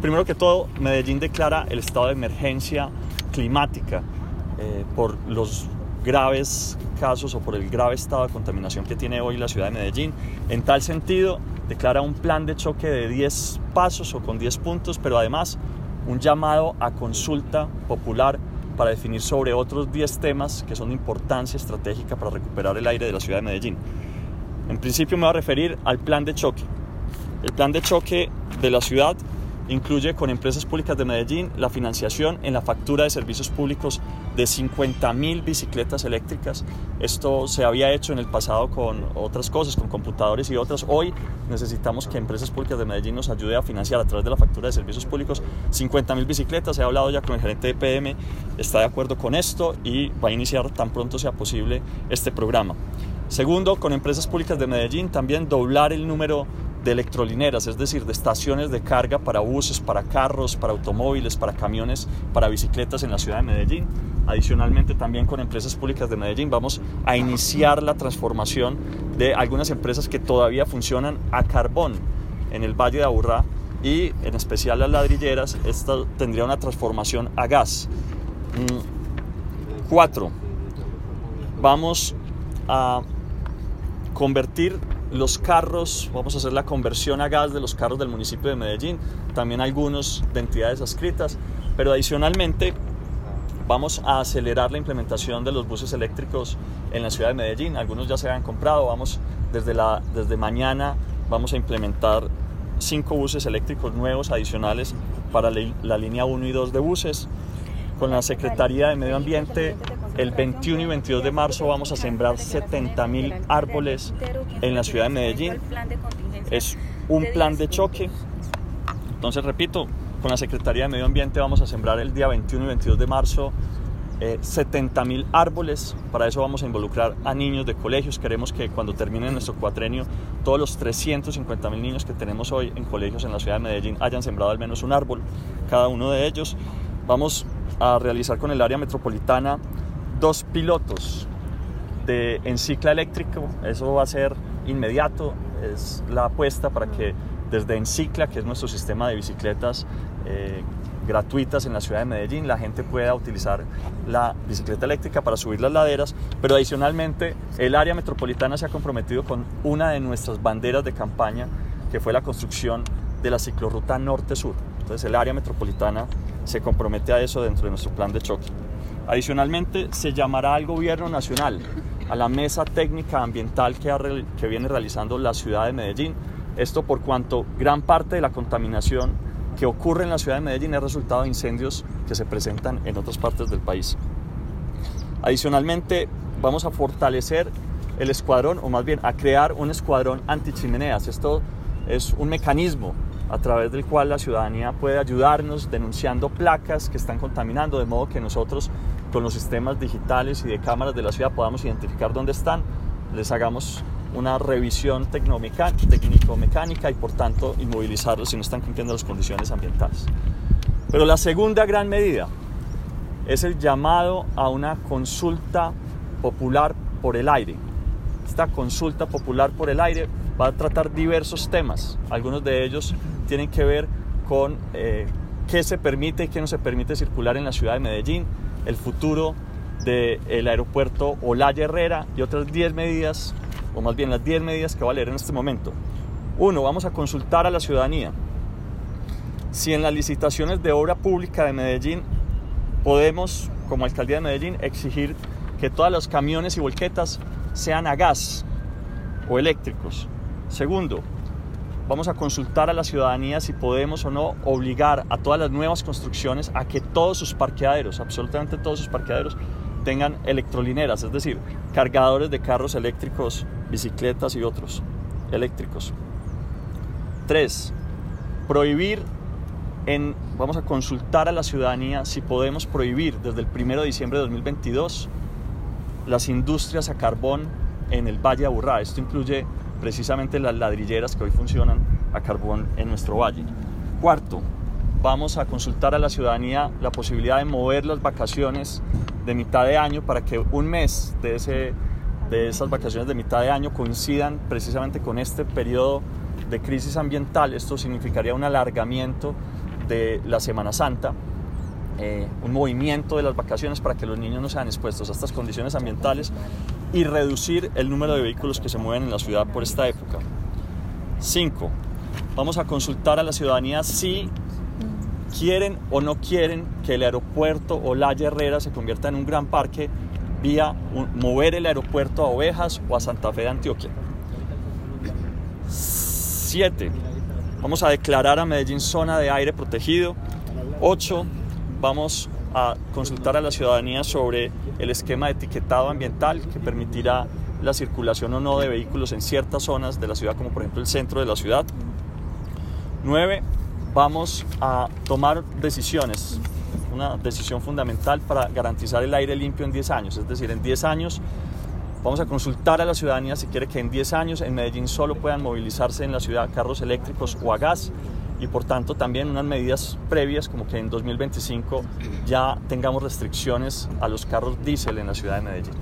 primero que todo, Medellín declara el estado de emergencia climática eh, por los graves casos o por el grave estado de contaminación que tiene hoy la ciudad de Medellín. En tal sentido, declara un plan de choque de 10 pasos o con 10 puntos, pero además un llamado a consulta popular para definir sobre otros 10 temas que son de importancia estratégica para recuperar el aire de la ciudad de Medellín. En principio me voy a referir al plan de choque. El plan de choque de la ciudad incluye con empresas públicas de Medellín la financiación en la factura de servicios públicos de 50.000 bicicletas eléctricas. Esto se había hecho en el pasado con otras cosas, con computadores y otras. Hoy necesitamos que empresas públicas de Medellín nos ayude a financiar a través de la factura de servicios públicos 50.000 bicicletas. He hablado ya con el gerente de PM, está de acuerdo con esto y va a iniciar tan pronto sea posible este programa. Segundo, con empresas públicas de Medellín también doblar el número de electrolineras, es decir, de estaciones de carga para buses, para carros, para automóviles, para camiones, para bicicletas en la ciudad de Medellín. Adicionalmente, también con empresas públicas de Medellín vamos a iniciar la transformación de algunas empresas que todavía funcionan a carbón en el Valle de Aburrá y en especial las ladrilleras. Esta tendría una transformación a gas. Mm, cuatro, vamos a convertir los carros, vamos a hacer la conversión a gas de los carros del municipio de Medellín, también algunos de entidades adscritas, pero adicionalmente vamos a acelerar la implementación de los buses eléctricos en la ciudad de Medellín, algunos ya se han comprado, vamos desde, la, desde mañana vamos a implementar cinco buses eléctricos nuevos adicionales para la línea 1 y 2 de buses. Con la Secretaría de Medio Ambiente el 21 y 22 de marzo vamos a sembrar 70 mil árboles en la ciudad de Medellín. Es un plan de choque. Entonces, repito, con la Secretaría de Medio Ambiente vamos a sembrar el día 21 y 22 de marzo 70 eh, mil árboles. Para eso vamos a involucrar a niños de colegios. Queremos que cuando termine nuestro cuatrenio, todos los 350 mil niños que tenemos hoy en colegios en la ciudad de Medellín hayan sembrado al menos un árbol, cada uno de ellos. Vamos a realizar con el área metropolitana dos pilotos de Encicla Eléctrico. Eso va a ser inmediato. Es la apuesta para que desde Encicla, que es nuestro sistema de bicicletas eh, gratuitas en la ciudad de Medellín, la gente pueda utilizar la bicicleta eléctrica para subir las laderas. Pero adicionalmente, el área metropolitana se ha comprometido con una de nuestras banderas de campaña, que fue la construcción de la ciclorruta norte-sur. Entonces, el área metropolitana se compromete a eso dentro de nuestro plan de choque. Adicionalmente, se llamará al gobierno nacional, a la mesa técnica ambiental que, viene realizando la ciudad de Medellín. Esto por cuanto gran parte de la contaminación que ocurre en la ciudad de Medellín es resultado de incendios que se presentan en otras partes del país. Adicionalmente, vamos a fortalecer el escuadrón, o más bien a crear un escuadrón antichimeneas. Esto es un mecanismo a través del cual la ciudadanía puede ayudarnos denunciando placas que están contaminando, de modo que nosotros con los sistemas digitales y de cámaras de la ciudad podamos identificar dónde están, les hagamos una revisión técnico-mecánica y por tanto inmovilizarlos si no están cumpliendo las condiciones ambientales. Pero la segunda gran medida es el llamado a una consulta popular por el aire. Esta consulta popular por el aire va a tratar diversos temas. Algunos de ellos tienen que ver con eh, qué se permite y qué no se permite circular en la ciudad de Medellín, el futuro del aeropuerto Olaya Herrera y otras 10 medidas, o más bien las 10 medidas que va a leer en este momento. Uno, vamos a consultar a la ciudadanía. Si en las licitaciones de obra pública de Medellín podemos, como alcaldía de Medellín, exigir que todos los camiones y volquetas sean a gas o eléctricos. Segundo, vamos a consultar a la ciudadanía si podemos o no obligar a todas las nuevas construcciones a que todos sus parqueaderos, absolutamente todos sus parqueaderos, tengan electrolineras, es decir, cargadores de carros eléctricos, bicicletas y otros eléctricos. Tres, prohibir en, vamos a consultar a la ciudadanía si podemos prohibir desde el 1 de diciembre de 2022 las industrias a carbón en el Valle de Aburrá. Esto incluye precisamente las ladrilleras que hoy funcionan a carbón en nuestro valle. Cuarto, vamos a consultar a la ciudadanía la posibilidad de mover las vacaciones de mitad de año para que un mes de, ese, de esas vacaciones de mitad de año coincidan precisamente con este periodo de crisis ambiental. Esto significaría un alargamiento de la Semana Santa, eh, un movimiento de las vacaciones para que los niños no sean expuestos a estas condiciones ambientales y reducir el número de vehículos que se mueven en la ciudad por esta época. 5. Vamos a consultar a la ciudadanía si quieren o no quieren que el aeropuerto o la Herrera se convierta en un gran parque vía mover el aeropuerto a Ovejas o a Santa Fe de Antioquia. 7. Vamos a declarar a Medellín zona de aire protegido. 8. Vamos a consultar a la ciudadanía sobre el esquema de etiquetado ambiental que permitirá la circulación o no de vehículos en ciertas zonas de la ciudad, como por ejemplo el centro de la ciudad. 9. Vamos a tomar decisiones, una decisión fundamental para garantizar el aire limpio en 10 años, es decir, en 10 años Vamos a consultar a la ciudadanía si quiere que en 10 años en Medellín solo puedan movilizarse en la ciudad carros eléctricos o a gas y por tanto también unas medidas previas como que en 2025 ya tengamos restricciones a los carros diésel en la ciudad de Medellín.